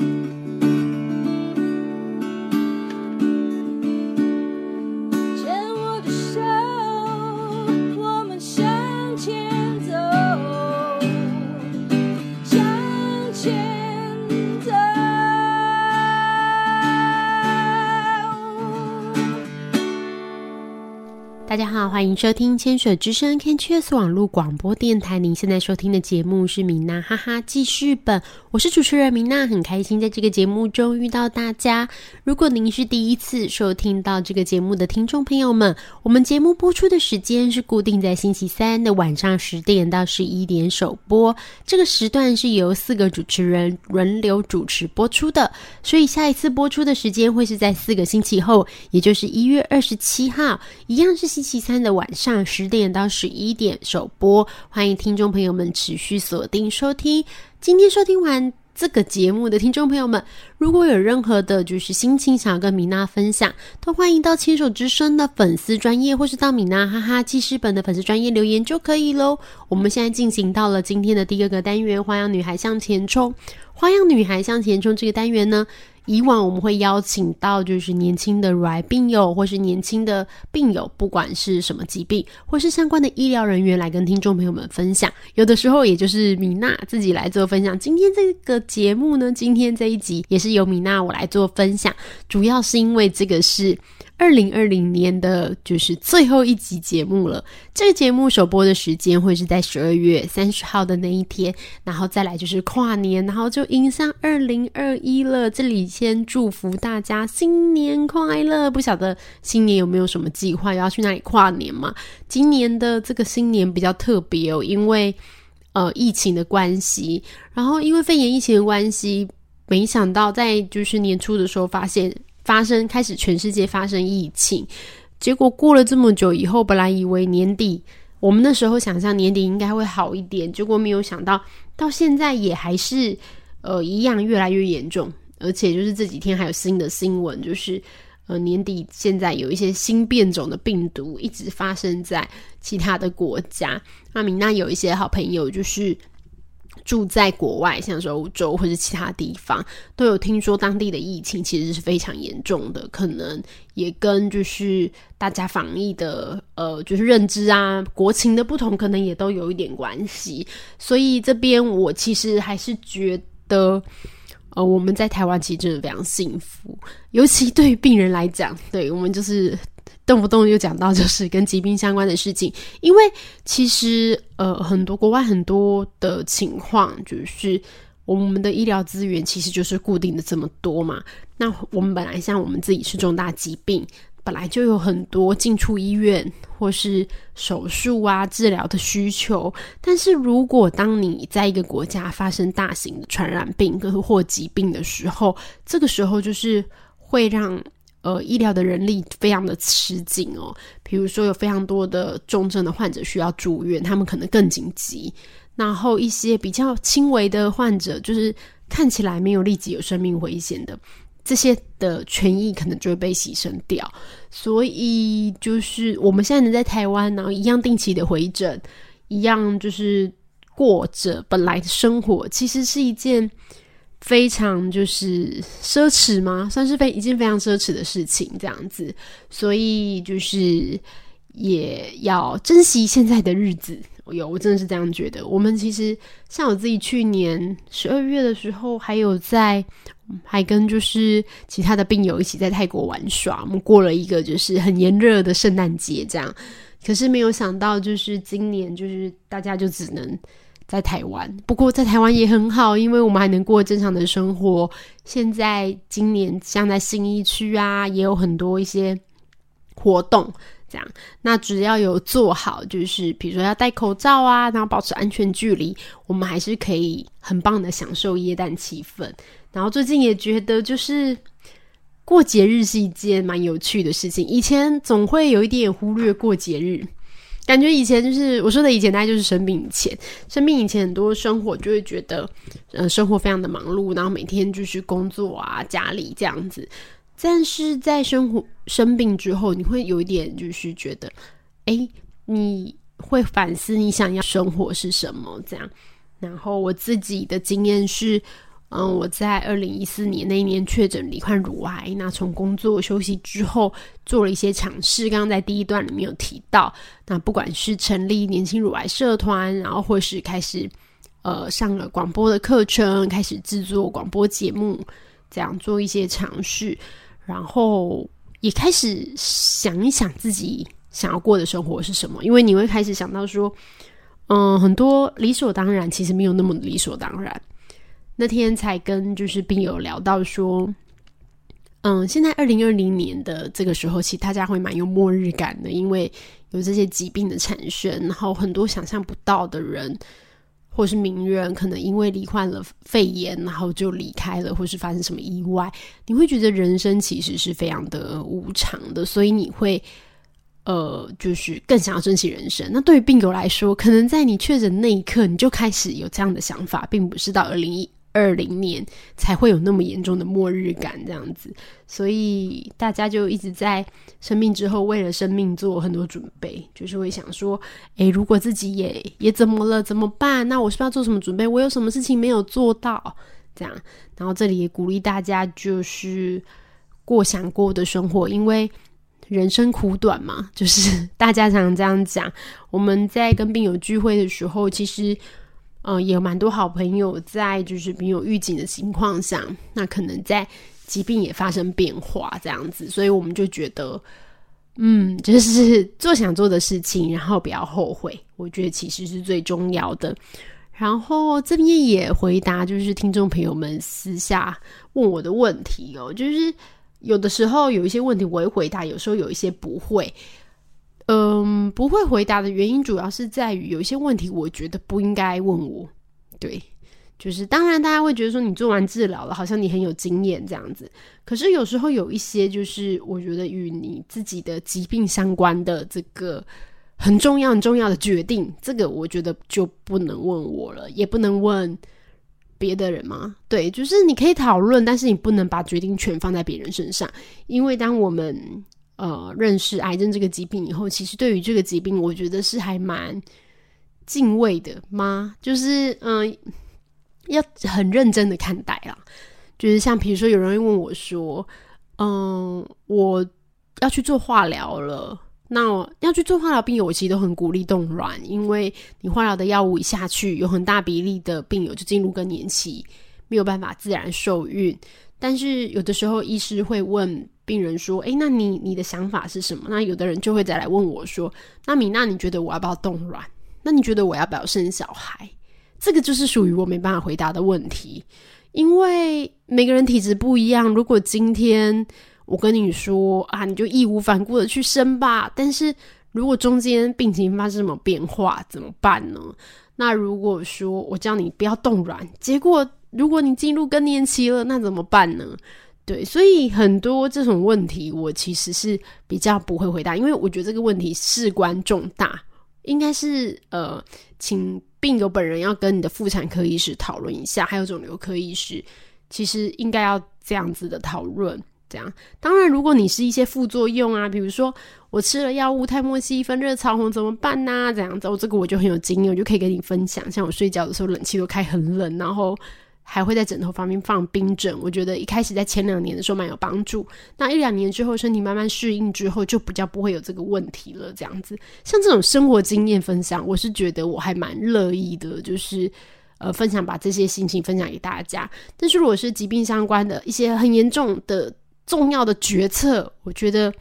牵欢迎收听千水之声 Canchus 网络广播电台。您现在收听的节目是米娜哈哈记事本，我是主持人米娜，很开心在这个节目中遇到大家。如果您是第一次收听到这个节目的听众朋友们，我们节目播出的时间是固定在星期三的晚上十点到十一点首播，这个时段是由四个主持人轮流主持播出的，所以下一次播出的时间会是在四个星期后，也就是一月二十七号，一样是星期三的晚上十点到十一点首播。欢迎听众朋友们持续锁定收听。今天收听完这个节目的听众朋友们，如果有任何的就是心情想要跟米娜分享，都欢迎到牵手之声的粉丝专业，或是到米娜哈哈记事本的粉丝专业留言就可以喽。我们现在进行到了今天的第二个单元——花样女孩向前冲。花样女孩向前冲这个单元呢，以往我们会邀请到就是年轻的癌病友，或是年轻的病友，不管是什么疾病，或是相关的医疗人员来跟听众朋友们分享。有的时候也就是米娜自己来做分享。今天这个节目呢，今天这一集也是由米娜我来做分享，主要是因为这个是。二零二零年的就是最后一集节目了。这个节目首播的时间会是在十二月三十号的那一天，然后再来就是跨年，然后就迎上二零二一了。这里先祝福大家新年快乐！不晓得新年有没有什么计划，要去哪里跨年嘛？今年的这个新年比较特别哦，因为呃疫情的关系，然后因为肺炎疫情的关系，没想到在就是年初的时候发现。发生开始，全世界发生疫情，结果过了这么久以后，本来以为年底，我们那时候想象年底应该会好一点，结果没有想到，到现在也还是呃一样越来越严重，而且就是这几天还有新的新闻，就是呃年底现在有一些新变种的病毒一直发生在其他的国家。那米娜有一些好朋友就是。住在国外，像是欧洲或者其他地方，都有听说当地的疫情其实是非常严重的，可能也跟就是大家防疫的呃就是认知啊、国情的不同，可能也都有一点关系。所以这边我其实还是觉得，呃，我们在台湾其实真的非常幸福，尤其对于病人来讲，对我们就是。动不动就讲到就是 跟疾病相关的事情，因为其实呃很多国外很多的情况就是我们的医疗资源其实就是固定的这么多嘛。那我们本来像我们自己是重大疾病，本来就有很多进出医院或是手术啊治疗的需求。但是如果当你在一个国家发生大型的传染病跟或疾病的时候，这个时候就是会让。呃，医疗的人力非常的吃紧哦。比如说，有非常多的重症的患者需要住院，他们可能更紧急。然后一些比较轻微的患者，就是看起来没有立即有生命危险的，这些的权益可能就会被牺牲掉。所以，就是我们现在能在台湾，然后一样定期的回诊，一样就是过着本来的生活，其实是一件。非常就是奢侈吗？算是非一件非常奢侈的事情，这样子，所以就是也要珍惜现在的日子。有，我真的是这样觉得。我们其实像我自己去年十二月的时候，还有在还跟就是其他的病友一起在泰国玩耍，我们过了一个就是很炎热的圣诞节，这样。可是没有想到，就是今年就是大家就只能。在台湾，不过在台湾也很好，因为我们还能过正常的生活。现在今年像在新一区啊，也有很多一些活动，这样。那只要有做好，就是比如说要戴口罩啊，然后保持安全距离，我们还是可以很棒的享受耶诞气氛。然后最近也觉得，就是过节日是一件蛮有趣的事情。以前总会有一点忽略过节日。感觉以前就是我说的以前，大概就是生病以前。生病以前，很多生活就会觉得，呃，生活非常的忙碌，然后每天就是工作啊、家里这样子。但是在生活生病之后，你会有一点就是觉得，哎，你会反思你想要生活是什么这样。然后我自己的经验是，嗯，我在二零一四年那一年确诊罹患乳癌，那从工作休息之后做了一些尝试。刚刚在第一段里面有提到，那不管是成立年轻乳癌社团，然后或是开始呃上了广播的课程，开始制作广播节目，这样做一些尝试，然后也开始想一想自己想要过的生活是什么，因为你会开始想到说，嗯，很多理所当然其实没有那么理所当然。那天才跟就是病友聊到说，嗯，现在二零二零年的这个时候，其实大家会蛮有末日感的，因为有这些疾病的产生，然后很多想象不到的人或是名人，可能因为罹患了肺炎，然后就离开了，或是发生什么意外，你会觉得人生其实是非常的无常的，所以你会呃，就是更想要珍惜人生。那对于病友来说，可能在你确诊那一刻，你就开始有这样的想法，并不是到二零一。二零年才会有那么严重的末日感，这样子，所以大家就一直在生病之后，为了生命做很多准备，就是会想说，诶，如果自己也也怎么了，怎么办？那我是不是要做什么准备？我有什么事情没有做到？这样，然后这里也鼓励大家，就是过想过的生活，因为人生苦短嘛，就是 大家常常这样讲。我们在跟病友聚会的时候，其实。嗯，也有蛮多好朋友在，就是没有预警的情况下，那可能在疾病也发生变化这样子，所以我们就觉得，嗯，就是 做想做的事情，然后不要后悔，我觉得其实是最重要的。然后这边也回答，就是听众朋友们私下问我的问题哦，就是有的时候有一些问题我会回答，有时候有一些不会。嗯，不会回答的原因主要是在于有一些问题，我觉得不应该问我。对，就是当然大家会觉得说你做完治疗了，好像你很有经验这样子。可是有时候有一些就是我觉得与你自己的疾病相关的这个很重要很重要的决定，这个我觉得就不能问我了，也不能问别的人吗？对，就是你可以讨论，但是你不能把决定权放在别人身上，因为当我们。呃，认识癌症这个疾病以后，其实对于这个疾病，我觉得是还蛮敬畏的吗？就是嗯，要很认真的看待啦。就是像比如说，有人会问我说：“嗯，我要去做化疗了，那要去做化疗病友，我其实都很鼓励冻卵，因为你化疗的药物一下去，有很大比例的病友就进入更年期，没有办法自然受孕。但是有的时候，医师会问。”病人说：“诶，那你你的想法是什么？”那有的人就会再来问我说：“那米娜，你觉得我要不要冻卵？那你觉得我要不要生小孩？”这个就是属于我没办法回答的问题，因为每个人体质不一样。如果今天我跟你说啊，你就义无反顾的去生吧。但是如果中间病情发生什么变化，怎么办呢？那如果说我叫你不要冻卵，结果如果你进入更年期了，那怎么办呢？对，所以很多这种问题，我其实是比较不会回答，因为我觉得这个问题事关重大，应该是呃，请病友本人要跟你的妇产科医师讨论一下，还有肿瘤科医师，其实应该要这样子的讨论。这样，当然，如果你是一些副作用啊，比如说我吃了药物泰莫西芬、热潮红怎么办呢？怎样子，我这个我就很有经验，我就可以跟你分享。像我睡觉的时候，冷气都开很冷，然后。还会在枕头旁边放冰枕，我觉得一开始在前两年的时候蛮有帮助。那一两年之后，身体慢慢适应之后，就比较不会有这个问题了。这样子，像这种生活经验分享，我是觉得我还蛮乐意的，就是呃分享把这些心情分享给大家。但是如果是疾病相关的一些很严重的重要的决策，我觉得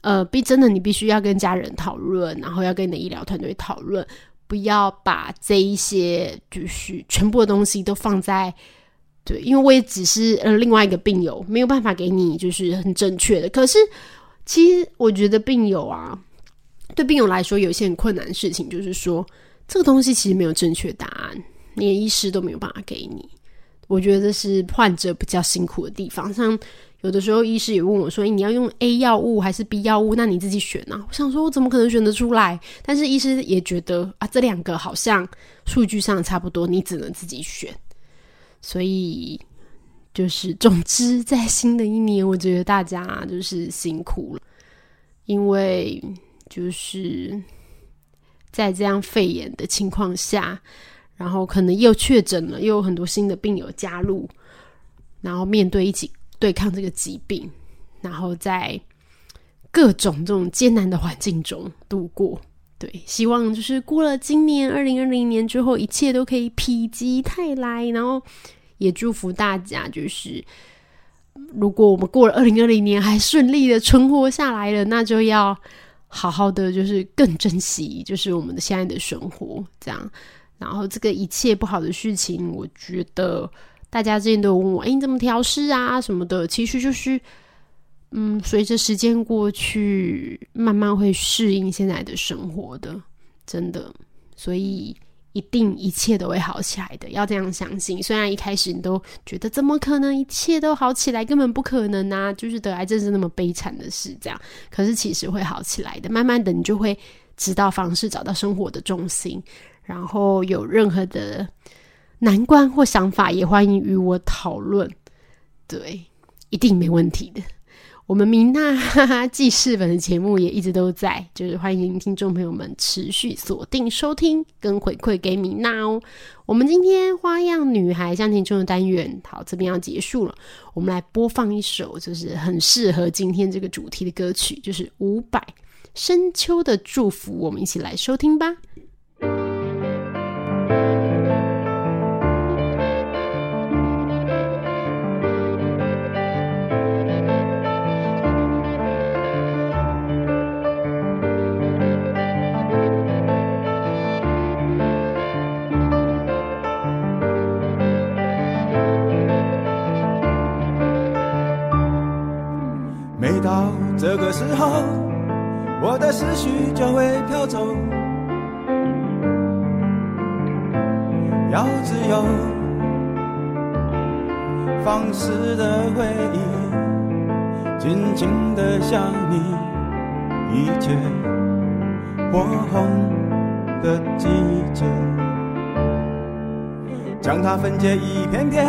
呃必真的你必须要跟家人讨论，然后要跟你的医疗团队讨论。不要把这一些就是全部的东西都放在对，因为我也只是呃另外一个病友，没有办法给你就是很正确的。可是其实我觉得病友啊，对病友来说有一些很困难的事情，就是说这个东西其实没有正确答案，连医师都没有办法给你。我觉得这是患者比较辛苦的地方，像。有的时候，医师也问我说：“你要用 A 药物还是 B 药物？那你自己选呢？”我想说，我怎么可能选得出来？但是医师也觉得啊，这两个好像数据上差不多，你只能自己选。所以，就是总之，在新的一年，我觉得大家就是辛苦了，因为就是在这样肺炎的情况下。然后可能又确诊了，又有很多新的病友加入，然后面对一起对抗这个疾病，然后在各种这种艰难的环境中度过。对，希望就是过了今年二零二零年之后，一切都可以否极泰来。然后也祝福大家，就是如果我们过了二零二零年还顺利的存活下来了，那就要好好的，就是更珍惜，就是我们的现在的生活。这样，然后这个一切不好的事情，我觉得大家之前都有问我，哎，你怎么调试啊什么的？其实就是。嗯，随着时间过去，慢慢会适应现在的生活的，真的，所以一定一切都会好起来的，要这样相信。虽然一开始你都觉得怎么可能一切都好起来，根本不可能啊，就是得癌症是那么悲惨的事，这样，可是其实会好起来的。慢慢的，你就会知道方式，找到生活的重心，然后有任何的难关或想法，也欢迎与我讨论，对，一定没问题的。我们明娜哈哈记事本的节目也一直都在，就是欢迎听众朋友们持续锁定收听跟回馈给米娜哦。我们今天花样女孩向前冲的单元，好，这边要结束了，我们来播放一首就是很适合今天这个主题的歌曲，就是伍佰《深秋的祝福》，我们一起来收听吧。这个时候，我的思绪就会飘走，要自由，放肆的回忆，静静的想你，一切火红的季节，将它分解一片片，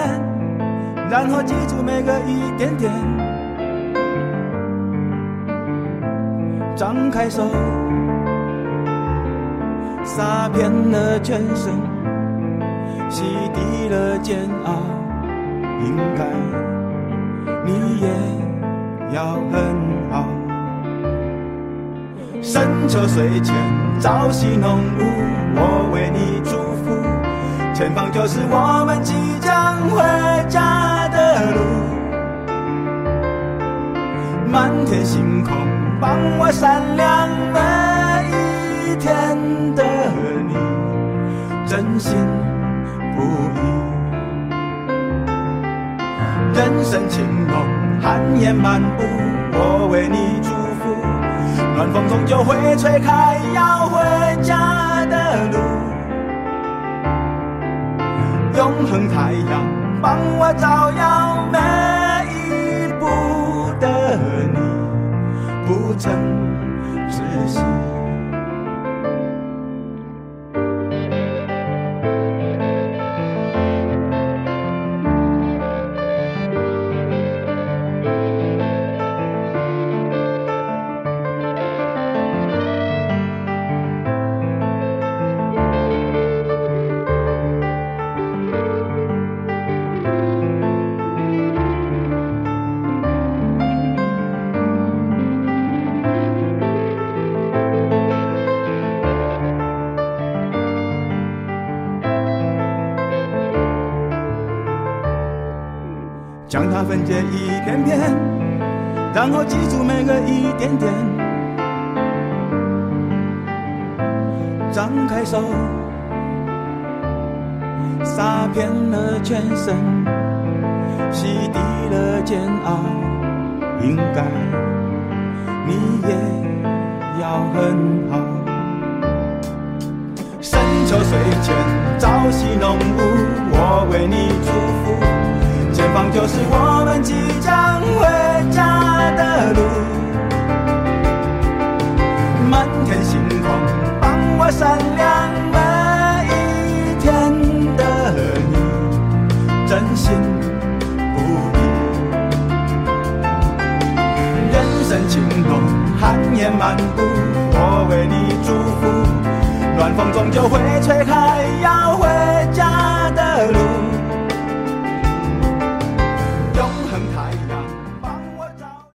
然后记住每个一点点。张开手，洒遍了全身，洗涤了煎熬。应该你也要很好。深秋水前，朝夕浓雾，我为你祝福。前方就是我们即将回家的路，满天星空。帮我闪亮每一天的你，真心不移。人生情浓，寒夜漫步，我为你祝福。暖风终究会吹开要回家的路，永恒太阳帮我照耀每分解一片片，然后记住每个一点点。张开手，洒遍了全身，洗涤了煎熬。应该你也要很好。深秋水前，朝夕浓雾，我为你祝福。前方就是我们即将回家的路，满天星空帮我闪亮每一天的你，真心不移。人生情浓，寒夜漫步，我为你祝福，暖风终究会吹开。